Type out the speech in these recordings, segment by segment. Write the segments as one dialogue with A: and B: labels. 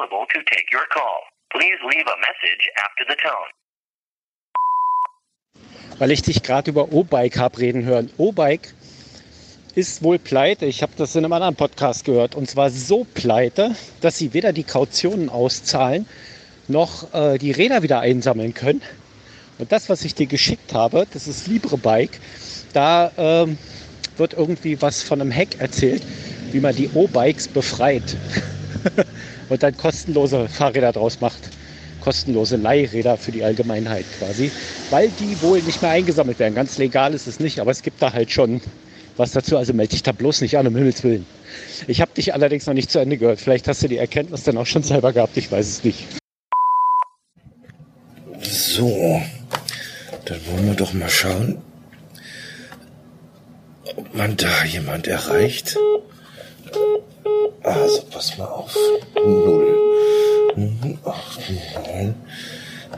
A: available to take your call. Please leave a message after the tone.
B: Weil ich dich gerade über O-Bike habe reden hören. O-Bike ist wohl pleite. Ich habe das in einem anderen Podcast gehört. Und zwar so pleite, dass sie weder die Kautionen auszahlen, noch äh, die Räder wieder einsammeln können. Und das, was ich dir geschickt habe, das ist Libre Bike. Da ähm, wird irgendwie was von einem Hack erzählt, wie man die O-Bikes befreit und dann kostenlose Fahrräder draus macht. Kostenlose Leihräder für die Allgemeinheit quasi, weil die wohl nicht mehr eingesammelt werden. Ganz legal ist es nicht, aber es gibt da halt schon was dazu. Also melde dich da bloß nicht an, um Himmels Willen. Ich habe dich allerdings noch nicht zu Ende gehört. Vielleicht hast du die Erkenntnis dann auch schon selber gehabt. Ich weiß es nicht.
C: So, dann wollen wir doch mal schauen, ob man da jemand erreicht. Also, pass mal auf. 0, 8, 9,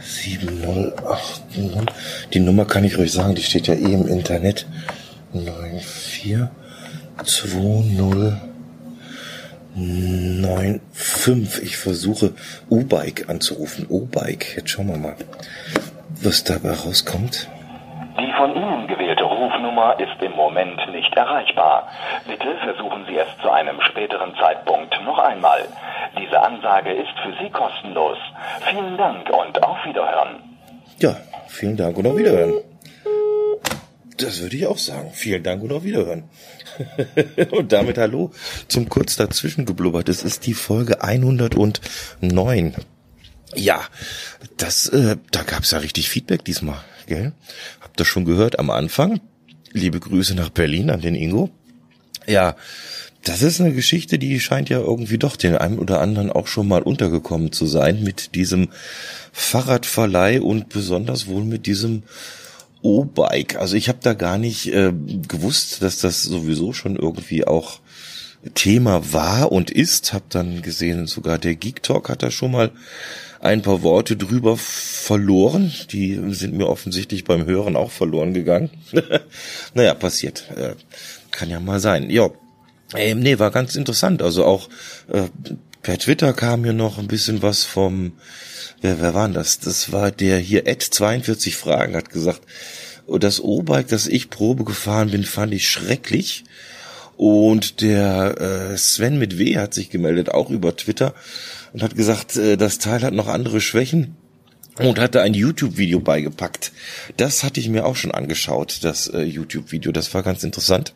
C: 7, 0, 8, 0. Die Nummer kann ich ruhig sagen, die steht ja eh im Internet. 9, 4, 2, 0, 9, 5. Ich versuche U-Bike anzurufen. U-Bike. Jetzt schauen wir mal, was dabei rauskommt.
D: Die von Ihnen gewählte Rufnummer ist im Moment nicht erreichbar. Bitte versuchen Sie es zu einem späteren Zeitpunkt noch einmal. Diese Ansage ist für Sie kostenlos. Vielen Dank und auf Wiederhören.
C: Ja, vielen Dank und auf Wiederhören. Das würde ich auch sagen. Vielen Dank und auf Wiederhören. und damit hallo zum kurz dazwischen geblubbert. Es ist die Folge 109. Ja, das, äh, da gab's ja richtig Feedback diesmal, gell? Habt ihr schon gehört am Anfang? Liebe Grüße nach Berlin an den Ingo. Ja, das ist eine Geschichte, die scheint ja irgendwie doch den einen oder anderen auch schon mal untergekommen zu sein mit diesem Fahrradverleih und besonders wohl mit diesem O-Bike. Also ich habe da gar nicht äh, gewusst, dass das sowieso schon irgendwie auch Thema war und ist. Hab dann gesehen, sogar der Geek Talk hat da schon mal ein paar Worte drüber verloren. Die sind mir offensichtlich beim Hören auch verloren gegangen. naja, passiert. Äh, kann ja mal sein. Ja, ähm, nee, war ganz interessant. Also auch äh, per Twitter kam mir noch ein bisschen was vom, wer, wer war das? Das war der hier, Ed 42 Fragen, hat gesagt, das O-Bike, das ich Probe gefahren bin, fand ich schrecklich. Und der äh, Sven mit W hat sich gemeldet, auch über Twitter, und hat gesagt, äh, das Teil hat noch andere Schwächen und hatte ein YouTube-Video beigepackt. Das hatte ich mir auch schon angeschaut, das äh, YouTube-Video. Das war ganz interessant,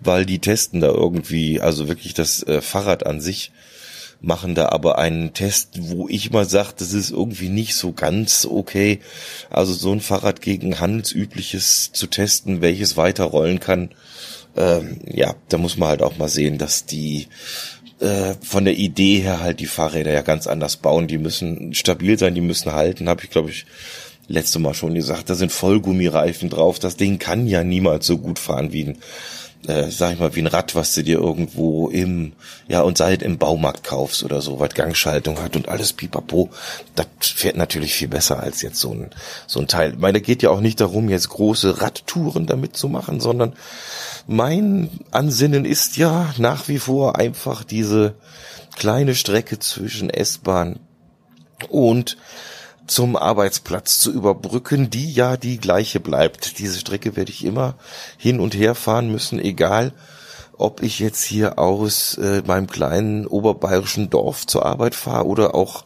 C: weil die testen da irgendwie, also wirklich das äh, Fahrrad an sich, machen da aber einen Test, wo ich mal sage, das ist irgendwie nicht so ganz okay. Also so ein Fahrrad gegen handelsübliches zu testen, welches weiterrollen kann, ähm, ja, da muss man halt auch mal sehen, dass die äh, von der Idee her halt die Fahrräder ja ganz anders bauen. Die müssen stabil sein, die müssen halten, habe ich glaube ich letzte Mal schon gesagt. Da sind Vollgummireifen drauf. Das Ding kann ja niemals so gut fahren wie ein äh, sag ich mal, wie ein Rad, was du dir irgendwo im, ja, und seit im Baumarkt kaufst oder so, was Gangschaltung hat und alles pipapo, das fährt natürlich viel besser als jetzt so ein, so ein Teil. Ich meine, da geht ja auch nicht darum, jetzt große Radtouren damit zu machen, sondern mein Ansinnen ist ja nach wie vor einfach diese kleine Strecke zwischen S-Bahn und zum Arbeitsplatz zu überbrücken, die ja die gleiche bleibt. Diese Strecke werde ich immer hin und her fahren müssen, egal ob ich jetzt hier aus äh, meinem kleinen oberbayerischen Dorf zur Arbeit fahre oder auch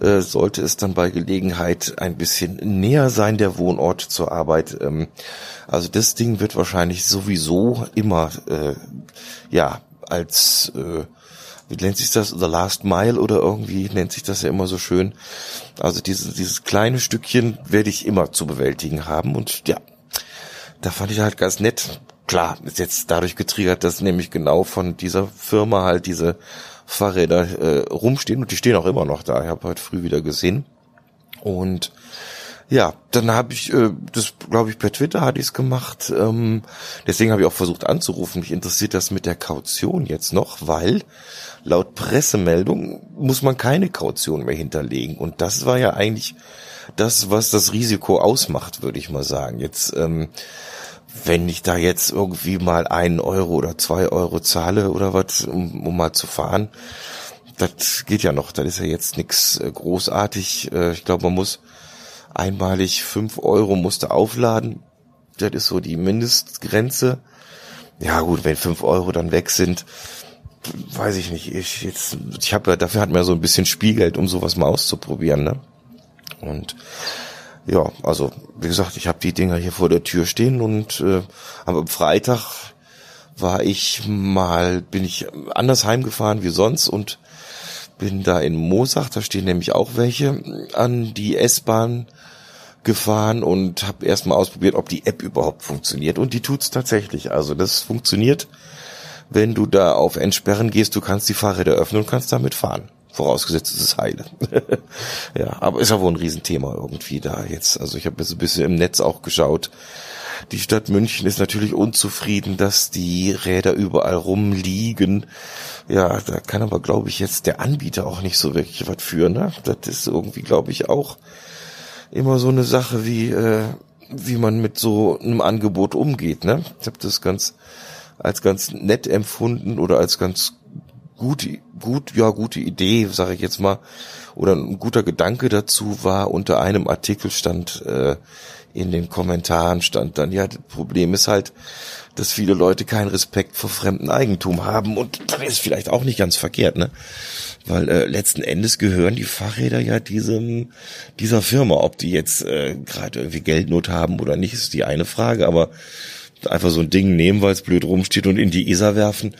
C: äh, sollte es dann bei Gelegenheit ein bisschen näher sein, der Wohnort zur Arbeit. Ähm, also das Ding wird wahrscheinlich sowieso immer äh, ja als äh, wie nennt sich das, The Last Mile oder irgendwie nennt sich das ja immer so schön. Also dieses, dieses kleine Stückchen werde ich immer zu bewältigen haben und ja, da fand ich halt ganz nett. Klar, ist jetzt dadurch getriggert, dass nämlich genau von dieser Firma halt diese Fahrräder äh, rumstehen und die stehen auch immer noch da. Ich habe heute früh wieder gesehen. Und ja, dann habe ich äh, das, glaube ich, per Twitter hatte ich es gemacht. Ähm, deswegen habe ich auch versucht anzurufen. Mich interessiert das mit der Kaution jetzt noch, weil laut Pressemeldung muss man keine Kaution mehr hinterlegen. Und das war ja eigentlich das, was das Risiko ausmacht, würde ich mal sagen. Jetzt, ähm, wenn ich da jetzt irgendwie mal einen Euro oder zwei Euro zahle oder was, um, um mal zu fahren, das geht ja noch. Das ist ja jetzt nichts äh, großartig. Äh, ich glaube, man muss einmalig fünf Euro musste aufladen. Das ist so die Mindestgrenze. Ja gut, wenn fünf Euro dann weg sind, weiß ich nicht. Ich jetzt, ich habe ja dafür hat man ja so ein bisschen Spielgeld, um sowas mal auszuprobieren, ne? Und ja, also wie gesagt, ich habe die Dinger hier vor der Tür stehen und äh, am Freitag war ich mal, bin ich anders heimgefahren wie sonst und bin da in Mosach, da stehen nämlich auch welche an die S-Bahn gefahren und habe erstmal ausprobiert, ob die App überhaupt funktioniert und die tut's tatsächlich. Also das funktioniert, wenn du da auf Entsperren gehst, du kannst die Fahrräder öffnen und kannst damit fahren. Vorausgesetzt es ist heile. ja, aber ist ja wohl ein Riesenthema irgendwie da jetzt. Also ich habe jetzt ein bisschen im Netz auch geschaut. Die Stadt München ist natürlich unzufrieden, dass die Räder überall rumliegen. Ja, da kann aber, glaube ich, jetzt der Anbieter auch nicht so wirklich was für. Ne? Das ist irgendwie, glaube ich, auch immer so eine Sache, wie, äh, wie man mit so einem Angebot umgeht. Ne? Ich habe das ganz als ganz nett empfunden oder als ganz gute, gut, ja, gute Idee, sage ich jetzt mal, oder ein guter Gedanke dazu war, unter einem Artikel stand, äh, in den Kommentaren stand dann, ja, das Problem ist halt, dass viele Leute keinen Respekt vor fremden Eigentum haben und das ist vielleicht auch nicht ganz verkehrt, ne? Weil äh, letzten Endes gehören die Fahrräder ja diesem dieser Firma, ob die jetzt äh, gerade irgendwie Geldnot haben oder nicht, ist die eine Frage, aber einfach so ein Ding nehmen, weil es blöd rumsteht und in die Isar werfen,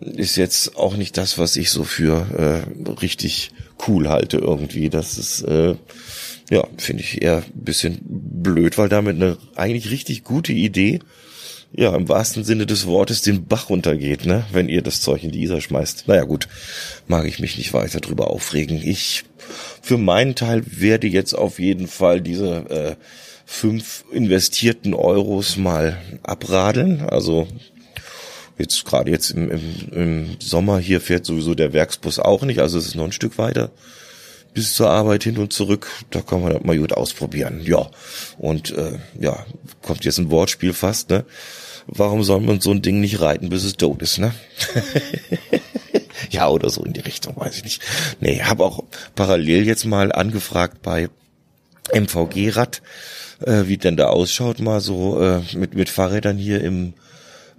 C: ist jetzt auch nicht das, was ich so für äh, richtig cool halte irgendwie. Das ist, äh, ja, finde ich eher ein bisschen blöd, weil damit eine eigentlich richtig gute Idee, ja, im wahrsten Sinne des Wortes den Bach runtergeht, ne, wenn ihr das Zeug in die Isar schmeißt. Naja, gut, mag ich mich nicht weiter drüber aufregen. Ich, für meinen Teil, werde jetzt auf jeden Fall diese äh, fünf investierten Euros mal abradeln. Also Jetzt gerade jetzt im, im, im Sommer hier fährt sowieso der Werksbus auch nicht, also es ist noch ein Stück weiter bis zur Arbeit hin und zurück. Da kann man das mal gut ausprobieren. Ja, und äh, ja, kommt jetzt ein Wortspiel fast, ne? Warum soll man so ein Ding nicht reiten, bis es tot ist, ne? ja, oder so in die Richtung, weiß ich nicht. Nee, habe auch parallel jetzt mal angefragt bei MVG Rad, äh, wie denn da ausschaut, mal so äh, mit, mit Fahrrädern hier im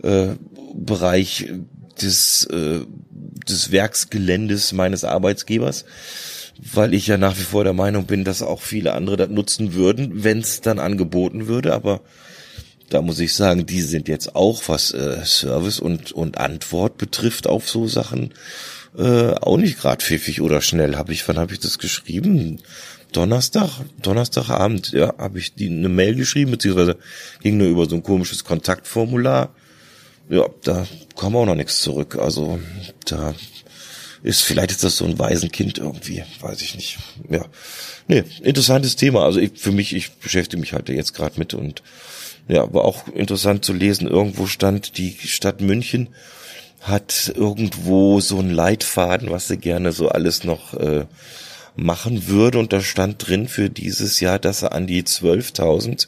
C: äh, Bereich des, äh, des Werksgeländes meines Arbeitsgebers, weil ich ja nach wie vor der Meinung bin, dass auch viele andere das nutzen würden, wenn es dann angeboten würde, aber da muss ich sagen, die sind jetzt auch, was äh, Service und, und Antwort betrifft auf so Sachen, äh, auch nicht gerade pfiffig oder schnell. Habe ich, wann habe ich das geschrieben? Donnerstag, Donnerstagabend, ja, habe ich die eine Mail geschrieben, beziehungsweise ging nur über so ein komisches Kontaktformular ja, da kam auch noch nichts zurück. Also da ist, vielleicht ist das so ein Waisenkind irgendwie, weiß ich nicht. Ja, nee, interessantes Thema. Also ich, für mich, ich beschäftige mich halt jetzt gerade mit und ja, war auch interessant zu lesen. Irgendwo stand die Stadt München hat irgendwo so einen Leitfaden, was sie gerne so alles noch äh, machen würde und da stand drin für dieses Jahr, dass er an die 12.000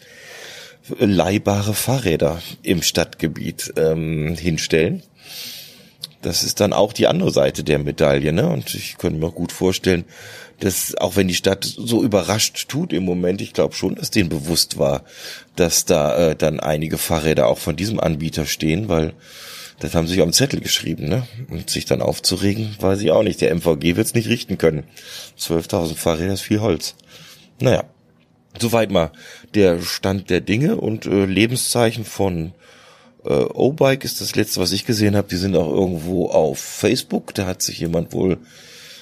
C: leihbare Fahrräder im Stadtgebiet ähm, hinstellen. Das ist dann auch die andere Seite der Medaille, ne? Und ich könnte mir gut vorstellen, dass auch wenn die Stadt so überrascht tut im Moment, ich glaube schon, dass denen bewusst war, dass da äh, dann einige Fahrräder auch von diesem Anbieter stehen, weil das haben sie sich am Zettel geschrieben, ne? Und sich dann aufzuregen, weiß ich auch nicht. Der MVG wird es nicht richten können. 12.000 Fahrräder ist viel Holz. Naja, Soweit mal der Stand der Dinge und äh, Lebenszeichen von äh, O-Bike ist das letzte, was ich gesehen habe. Die sind auch irgendwo auf Facebook. Da hat sich jemand wohl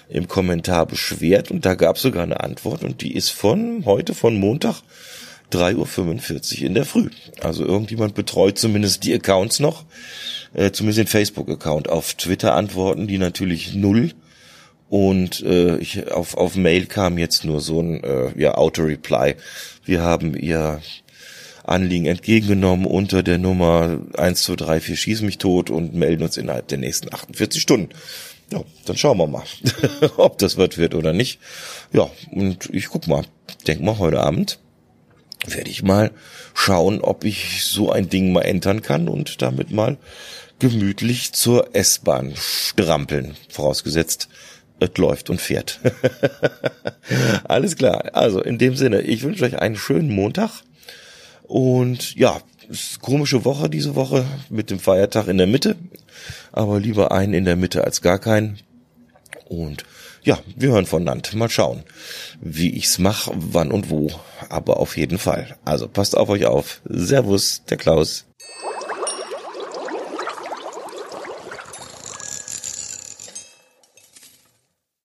C: im Kommentar beschwert und da gab es sogar eine Antwort und die ist von heute, von Montag 3.45 Uhr in der Früh. Also irgendjemand betreut zumindest die Accounts noch, äh, zumindest den Facebook-Account. Auf Twitter antworten die natürlich null und äh, ich, auf, auf Mail kam jetzt nur so ein äh, ja, Auto-Reply. Wir haben ihr Anliegen entgegengenommen unter der Nummer 1234 Schieß mich tot und melden uns innerhalb der nächsten 48 Stunden. Ja, dann schauen wir mal, ob das was wird oder nicht. Ja, und ich guck mal, denk mal heute Abend werde ich mal schauen, ob ich so ein Ding mal entern kann und damit mal gemütlich zur S-Bahn strampeln. Vorausgesetzt, es läuft und fährt. Alles klar. Also in dem Sinne, ich wünsche euch einen schönen Montag. Und ja, komische Woche diese Woche mit dem Feiertag in der Mitte. Aber lieber einen in der Mitte als gar keinen. Und ja, wir hören voneinander. Mal schauen, wie ich's mache, wann und wo. Aber auf jeden Fall. Also passt auf euch auf. Servus, der Klaus.